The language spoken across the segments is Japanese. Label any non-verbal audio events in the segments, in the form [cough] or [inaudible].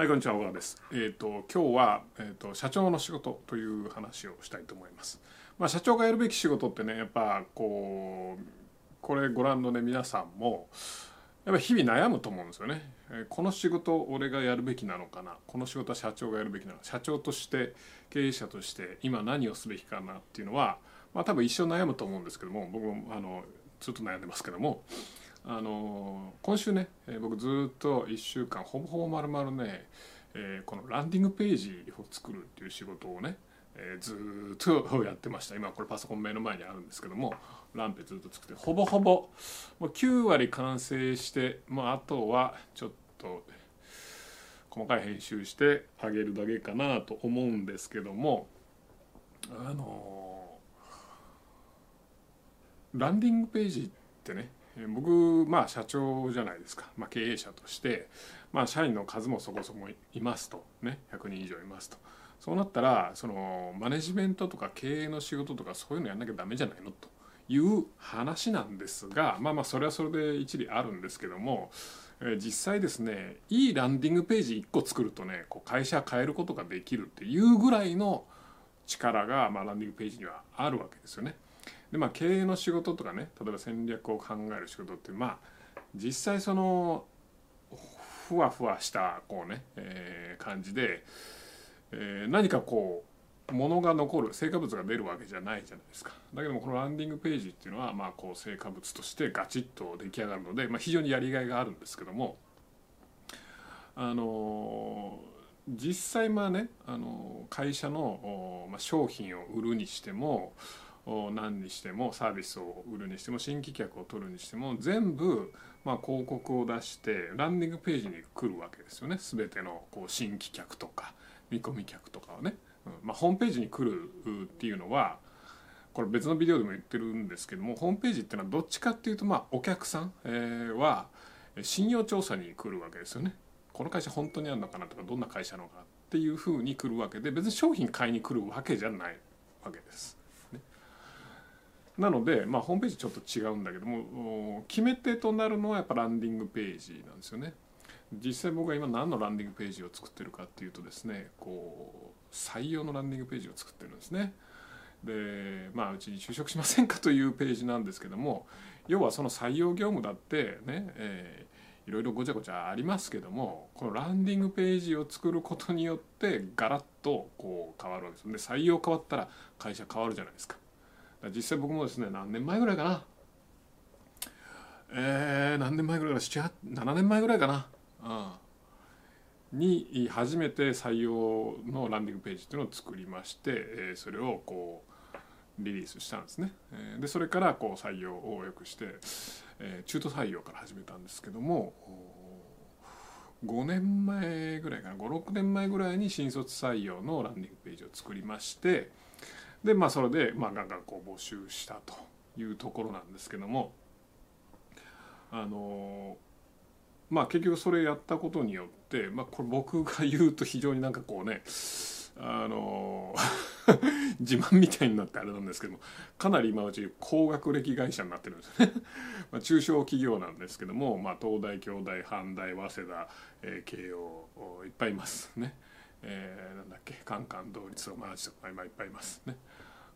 はい、こんにちは、小川です。えっ、ー、と、今日は、えっ、ー、と、社長の仕事という話をしたいと思います。まあ、社長がやるべき仕事ってね、やっぱ、こう、これご覧のね、皆さんも、やっぱ日々悩むと思うんですよね。えこの仕事俺がやるべきなのかな？この仕事は社長がやるべきなのか社長として経営者として今何をすべきかなっていうのは、まあ、多分一生悩むと思うんですけども僕もあのずっと悩んでますけどもあの今週ね、え僕ずっと1週間ほぼほぼ丸々ね、え、このランディングページを作るっていう仕事をね、え、ずっとやってました。今これパソコン目の前にあるんですけどもランペずっと作ってほぼほぼもう9割完成して、まあ、あとはちょっと細かい編集してあげるだけかなと思うんですけどもあのランディングページってね僕まあ社長じゃないですか、まあ、経営者として、まあ、社員の数もそこそこいますと。ね。100人以上いますと。そうなったらそのマネジメントとか経営の仕事とかそういうのやんなきゃダメじゃないの？と。いう話なんですがまあまあそれはそれで一理あるんですけども、実際ですねいいランディングページ1個作るとねこう会社変えることができるっていうぐらいの力が、まあ、ランディングページにはあるわけですよね。でまあ経営の仕事とかね例えば戦略を考える仕事ってまあ実際そのふわふわしたこうね、えー、感じで、えー、何かこう物が残る成果物が出るわけじゃないじゃないですか。だけどもこのランディングページっていうのはまあこう成果物としてガチッと出来上がるので、まあ、非常にやりがいがあるんですけどもあの実際まあねあの会社の、まあ、商品を売るにしても何にしてもサービスを売るにしても新規客を取るにしても全部ま広告を出してランディングページに来るわけですよね。全てのこう新規客とか見込み客とかはね、うん。ま、ホームページに来るっていうのはこれ別のビデオでも言ってるんですけどもホームページっていうのはどっちかっていうとまあお客さん、えは信用調査に来るわけですよね。この会社本当にあるのかなとかどんな会社なのかっていうふうに来るわけで別に商品買いに来るわけじゃないわけです。なので、まあ、ホームページちょっと違うんだけども決め手となるのはやっぱランディングページなんですよね。実際僕が今何のランディングページを作ってるかっていうとですねこう採用のランディングページを作ってるんですね。でまあうちに就職しませんかというページなんですけども要はその採用業務だってね、えー、いろいろごちゃごちゃありますけどもこのランディングページを作ることによってガラッとこう変わるわけですで採用変わったら会社変わるじゃないですか実際僕もですね何年前ぐらいかな。えー、何年前ぐらいかな。7年前ぐらいかな、うん、に初めて採用のランディングページっていうのを作りまして、えー、それをこうリリースしたんですね、えー、でそれからこう採用をよくして、えー、中途採用から始めたんですけども5年前ぐらいかな。56年前ぐらいに新卒採用のランディングページを作りましてでまあそれで、まあ、ガンガンこう募集したというところなんですけどもあのまあ結局それやったことによって、まあ、これ僕が言うと非常になんかこうねあの [laughs] 自慢みたいになってあれなんですけどもかなり今うち高学歴会社になってるんですね [laughs] まあ中小企業なんですけども、まあ、東大京大阪大早稲田、えー、慶応いっぱいいますね。えー、なんだっけカンカン同率とかマーチとか今いっぱいいます。ね、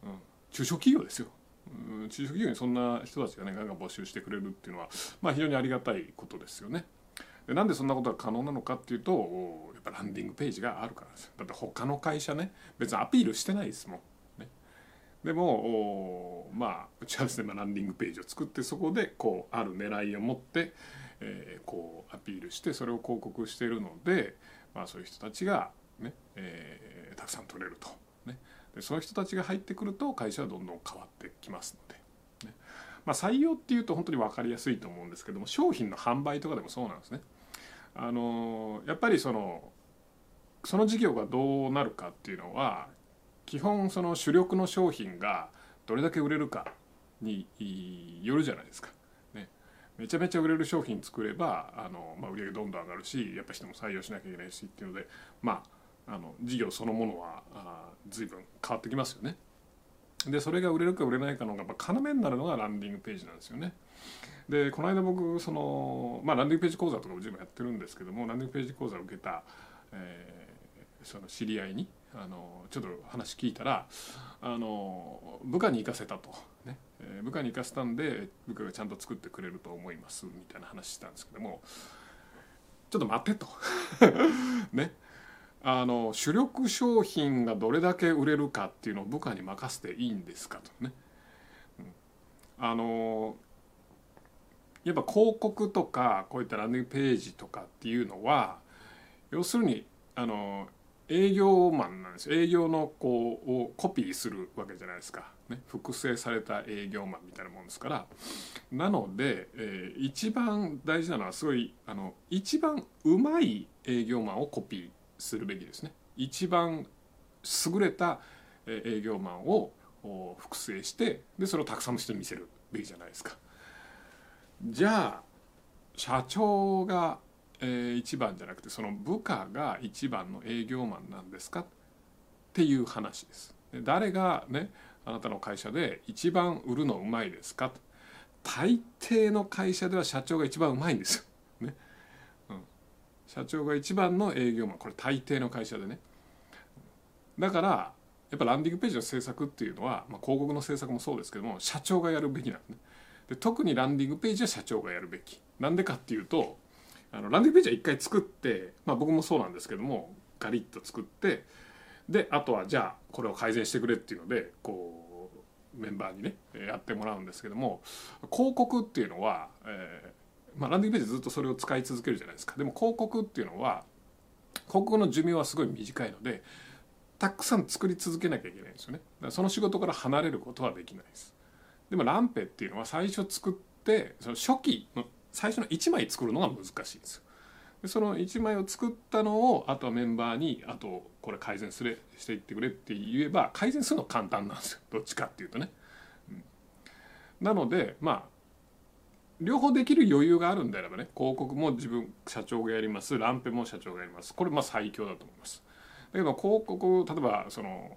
うん、中小企業ですよ、うん、中小企業にそんな人たちがねガンガン募集してくれるっていうのはまあ非常にありがたいことですよね。でなんでそんなことが可能なのかっていうとやっぱランディングページがあるからですだって他の会社ね別にアピールしてないですもん。でもまあうちはですね、まあ、ランディングページを作ってそこでこうある狙いを持って、えー、こうアピールしてそれを広告しているので、まあ、そういう人たちがねえー、たくさん取れると、ね、でそういう人たちが入ってくると会社はどんどん変わってきますので、ね。まあ、採用っていうと本当に分かりやすいと思うんですけども商品の販売とかでもそうなんですね。あのやっぱりそのその事業がどうなるかっていうのは基本その主力の商品がどれだけ売れるかによるじゃないですか。ね。めちゃめちゃ売れる商品作ればあの、まあ、売り上げどんどん上がるしやっぱ人も採用しなきゃいけないしっていうのでまああの事業そのものはあ随分変わってきますよね。でそれが売れるか売れないかのやっぱ要になるのがランディングページなんですよね。でこの間僕その、まあ、ランディングページ講座とかも随分やってるんですけどもランディングページ講座を受けた、えー、その知り合いにあのちょっと話聞いたらあの部下に行かせたと、ねえー、部下に行かせたんで部下がちゃんと作ってくれると思いますみたいな話したんですけどもちょっと待ってと [laughs] ねあの主力商品がどれだけ売れるかっていうのを部下に任せていいんですかとね、あのやっぱ広告とかこういったランディングページとかっていうのは要するにあの営業マンなんです営業のこうをコピーするわけじゃないですか、ね、複製された営業マンみたいなもんですから。なので、えー、一番大事なのはすごいあの一番うまい営業マンをコピーするべきですね。一番優れた営業マンを複製してでそれをたくさんの人に見せるべきじゃないですか。じゃあ社長が、えー、一番じゃなくてその部下が一番の営業マンなんですか？っていう話です。誰がねあなたの会社で一番売るのうまいですか？と大抵の会社では社長が一番うまいんですよ。社長が一番の営業マンこれ大抵の会社でね。だからやっぱランディングページの制作っていうのは、まあ、広告の制作もそうですけども社長がやるべきなんでね。で特にランディングページは社長がやるべき。なんでかっていうとあのランディングページは一回作って、まあ、僕もそうなんですけどもガリッと作ってであとはじゃあこれを改善してくれっていうのでこうメンバーにねやってもらうんですけども広告っていうのは、えまあ、ランディングページずっとそれを使い続けるじゃないですか。でも広告っていうのは広告の寿命はすごい短いのでたくさん作り続けなきゃいけないんですよね。だからその仕事から離れることはできないです。でもランペっていうのは最初作ってその初期の最初の1枚作るのが難しいんですよ。でその1枚を作ったのをあとはメンバーにあとこれ改善すれしていってくれって言えば改善するの簡単なんですよ。どっちかっていうとね、うん、なのでまあ両方できる余裕があるんであればね広告も自分社長がやります。ランペも社長がやります。これまあ最強だと思います。だけど広告例えばその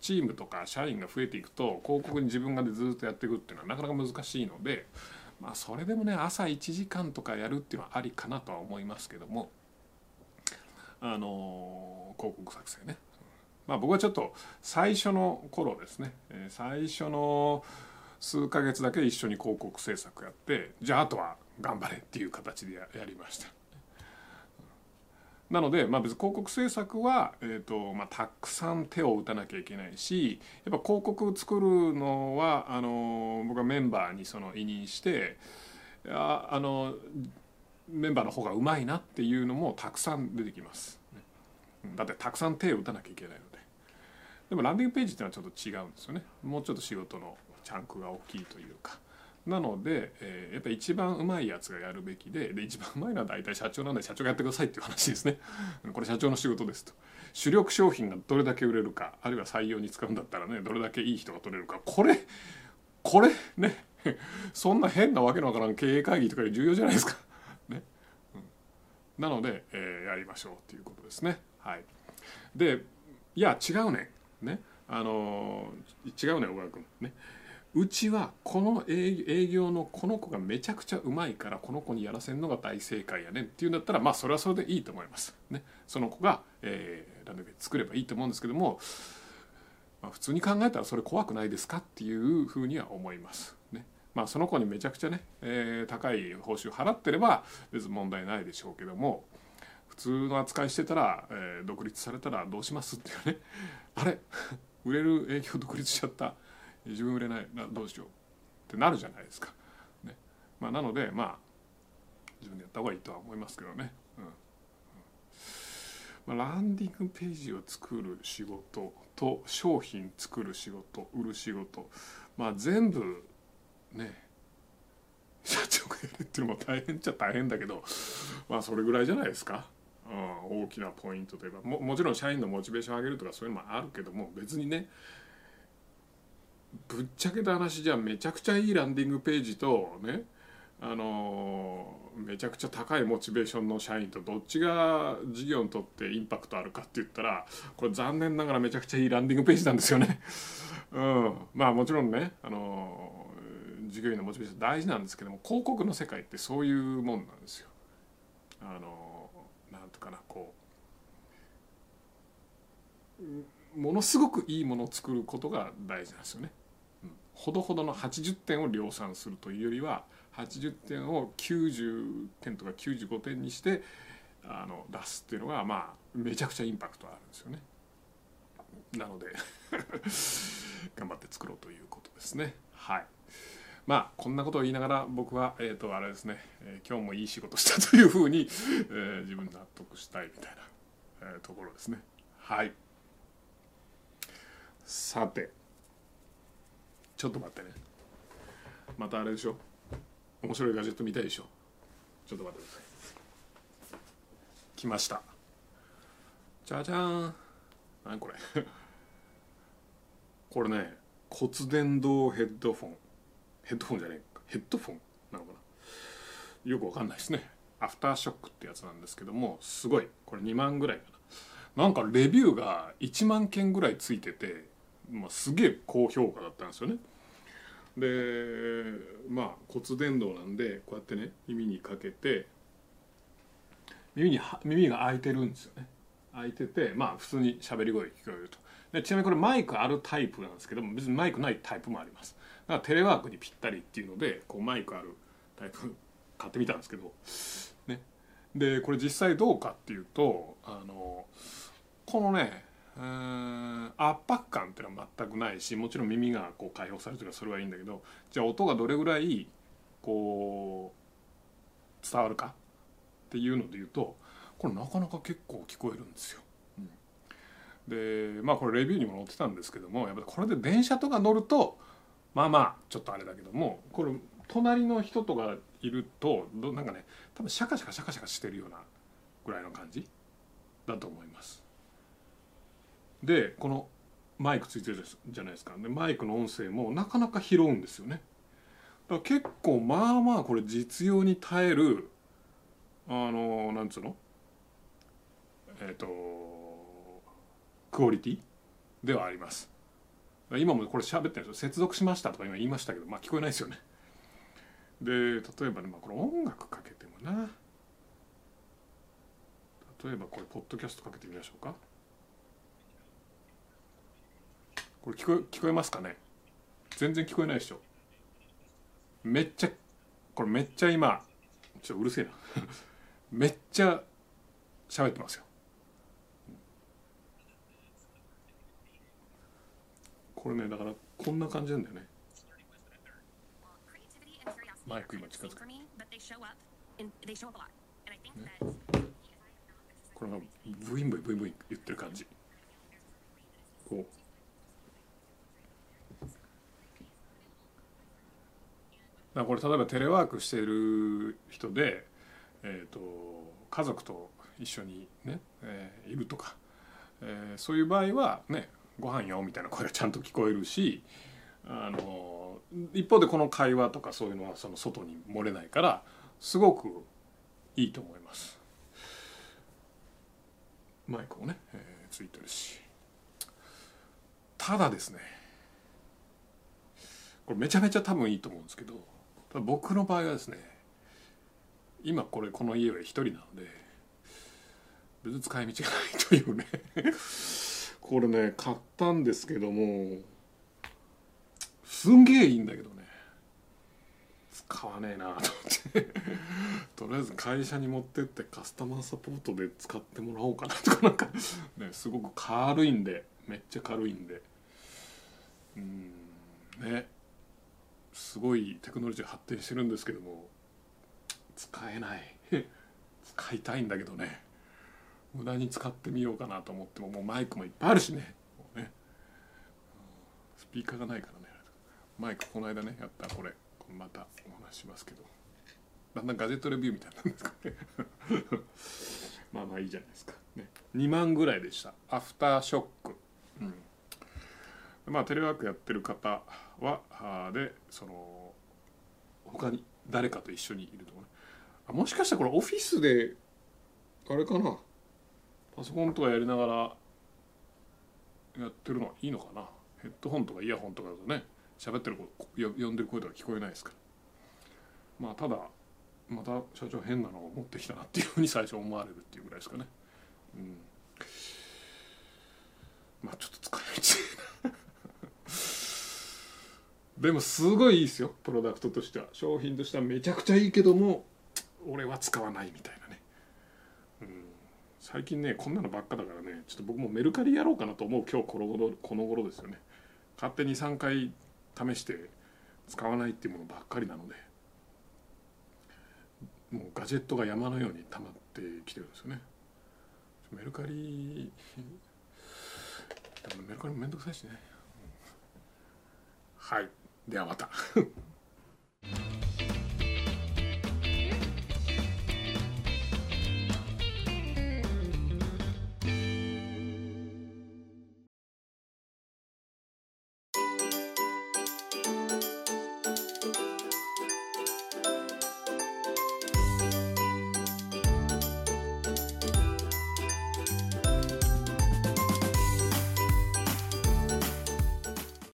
チームとか社員が増えていくと広告に自分がずっとやっていくっていうのはなかなか難しいのでまあそれでもね朝1時間とかやるっていうのはありかなとは思いますけどもあの広告作成ね。まあ僕はちょっと最初の頃ですね。最初の数ヶ月だけ一緒に広告制作やってじゃああとは頑張れっていう形でやりました。なので、まあ、別に広告制作は、えーとまあ、たくさん手を打たなきゃいけないしやっぱ広告作るのはあの僕はメンバーにその委任してああのメンバーの方がうまいなっていうのもたくさん出てきます。だってたくさん手を打たなきゃいけないので。でもランディングページっていうのはちょっと違うんですよね。もうちょっと仕事のチャンクが大きいというか。なので、えー、やっぱ一番うまいやつがやるべきでで一番うまいのは大体社長なんで社長がやってくださいっていう話ですね。[laughs] これ社長の仕事ですと。主力商品がどれだけ売れるかあるいは採用に使うんだったらねどれだけいい人が取れるかこれこれね [laughs] そんな変なわけのわからん経営会議とか重要じゃないですか。[laughs] ねうん、なので、えー、やりましょうっていうことですね。はい、でいや違うねねあの違うね小川君ね。うちはこの営業のこの子がめちゃくちゃうまいからこの子にやらせるのが大正解やねんっていうんだったらまあそれはそれでいいと思います。ね、その子が、えー、ランドベ作ればいいと思うんですけども、まあ、普通に考えたらそれ怖くないですかっていうふうには思います。ね。まあ、その子にめちゃくちゃね、えー、高い報酬払ってれば別に問題ないでしょうけども普通の扱いしてたら、えー、独立されたらどうしますっていうね。あれ？[laughs] 売れる営業独立しちゃった。自分売れないなどうしようってなるじゃないですか。ねまあ、なのでまあ自分でやった方がいいとは思いますけどね。うんま、ランディングページを作る仕事と商品作る仕事売る仕事まあ全部ね社長がやるっていうのも大変っちゃ大変だけどまあそれぐらいじゃないですか。うん、大きなポイントといえばももちろん社員のモチベーションを上げるとかそういうのもあるけども別にねぶっちゃけた話じゃめちゃくちゃいいランディングページとねあのめちゃくちゃ高いモチベーションの社員とどっちが事業にとってインパクトあるかって言ったらこれ残念ながらめちゃくちゃいいランディングページなんですよね。[laughs] うん、まあもちろんねあの従業員のモチベーション大事なんですけども広告の世界ってそういうもんなんですよ。あのなんとかなこうものすごくいいものを作ることが大事なんですよね。ほどほどの80点を量産するというよりは80点を90点とか95点にしてあの出すっていうのがまあめちゃくちゃインパクトあるんですよね。なので [laughs] 頑張って作ろうということですね。はいまあこんなことを言いながら僕は、えー、とあれですね、えー、今日もいい仕事したというふうに、えー、自分納得したいみたいな、え、ところですね。はいさてちょっと待ってね。またあれでしょ？面白いガジェット見たいでしょ？ちょっと待ってください。来ました。じゃじゃーん。何これ？[laughs] これね骨伝導ヘッドフォン。ヘッドフォンじゃねえか。ヘッドフォン？なのかな？よくわかんないですね。アフターショックってやつなんですけどもすごい。これ2万ぐらいかな。なんかレビューが1万件ぐらいついてて、まあ、すげえ高評価だったんですよね。でまあ骨伝導なんでこうやってね耳にかけて耳に耳が開いてるんですよね。開いててまあ普通に喋り声聞こえると。でちなみにこれマイクあるタイプなんですけども別にマイクないタイプもあります。だからテレワークにぴったりっていうのでこうマイクあるタイプ買ってみたんですけどね。でこれ実際どうかっていうとあのこのね圧迫感っていうのは全くないしもちろん耳がこう解放されてるからそれはいいんだけどじゃあ音がどれぐらいこう伝わるかっていうので言うとこれなかなか結構聞こえるんですよ。でまあこれレビューにも載ってたんですけどもやっぱこれで電車とか乗るとまあまあちょっとあれだけどもこれ隣の人とかいるとなんかね多分シャカシャカシャカシャカしてるようなぐらいの感じだと思います。でこのマイクついてるじゃないですか。でマイクの音声もなかなか拾うんですよね。だから結構まあまあこれ実用に耐えるあのなんつうの？えっ、ー、とクオリティ？ではあります。今もこれ喋ってるんですよ。接続しましたとか今言いましたけどまあ聞こえないですよね。で例えばね、まあ、これ音楽かけてもな。例えばこれポッドキャストかけてみましょうか。これ聞こえ聞こえますかね？全然聞こえないでしょ。めっちゃこれめっちゃ今ちょっとうるせえな。[laughs] めっちゃ喋ってますよ。これねだからこんな感じなんだよね。マイク今近づく、ね、これがブインブイブインブイン言ってる感じ。こうだこれ例えばテレワークしてる人で、えーと、家族と一緒にね、えー、いるとか、えー、そういう場合はねご飯よみたいな声がちゃんと聞こえるしあの一方でこの会話とかそういうのはその外に漏れないからすごくいいと思います。マイクもね、えー、ついてるし。ただですねこれめちゃめちゃ多分いいと思うんですけど僕の場合はですね今これこの家は一人なので別に使い道がないというね [laughs] これね買ったんですけどもすんげえいいんだけどね使わねえなと思って。[laughs] とりあえず会社に持ってってカスタマーサポートで使ってもらおうかなとかなんかねすごく軽いんでめっちゃ軽いんでうんねすごいテクノロジー発展してるんですけども使えない。[laughs] 使いたいんだけどね。無駄に使ってみようかなと思ってももうマイクもいっぱいあるしね。ね。スピーカーがないからね。マイクこの間ねやったこれ。またお話しますけど。だんだんガジェットレビューみたいなんですかね。[laughs] まあまあいいじゃないですか、ね、2万ぐらいでした。アフターショック、うん、まあテレワークやってる方はでその他に誰かと一緒にいるとかね。あもしかしたらこれオフィスであれかな？パソコンとかやりながらやってるのはいいのかな？ヘッドホンとかイヤホンとかだとね喋ってる声呼んでる声とか聞こえないですから。まあただまた社長変なのを持ってきたなっていうふうに最初思われるっていうぐらいですかね。うん。まあちょっとでもすごいいいですよプロダクトとしては。商品としてはめちゃくちゃいいけども俺は使わないみたいなね、うん、最近ねこんなのばっかだからねちょっと僕もメルカリやろうかなと思う今日この頃この頃ですよね。勝手に3回試して使わないっていうものばっかりなのでもうガジェットが山のように溜まってきてるんですよね。メルカリメルカリもめんどくさいしね。はい。ではまた。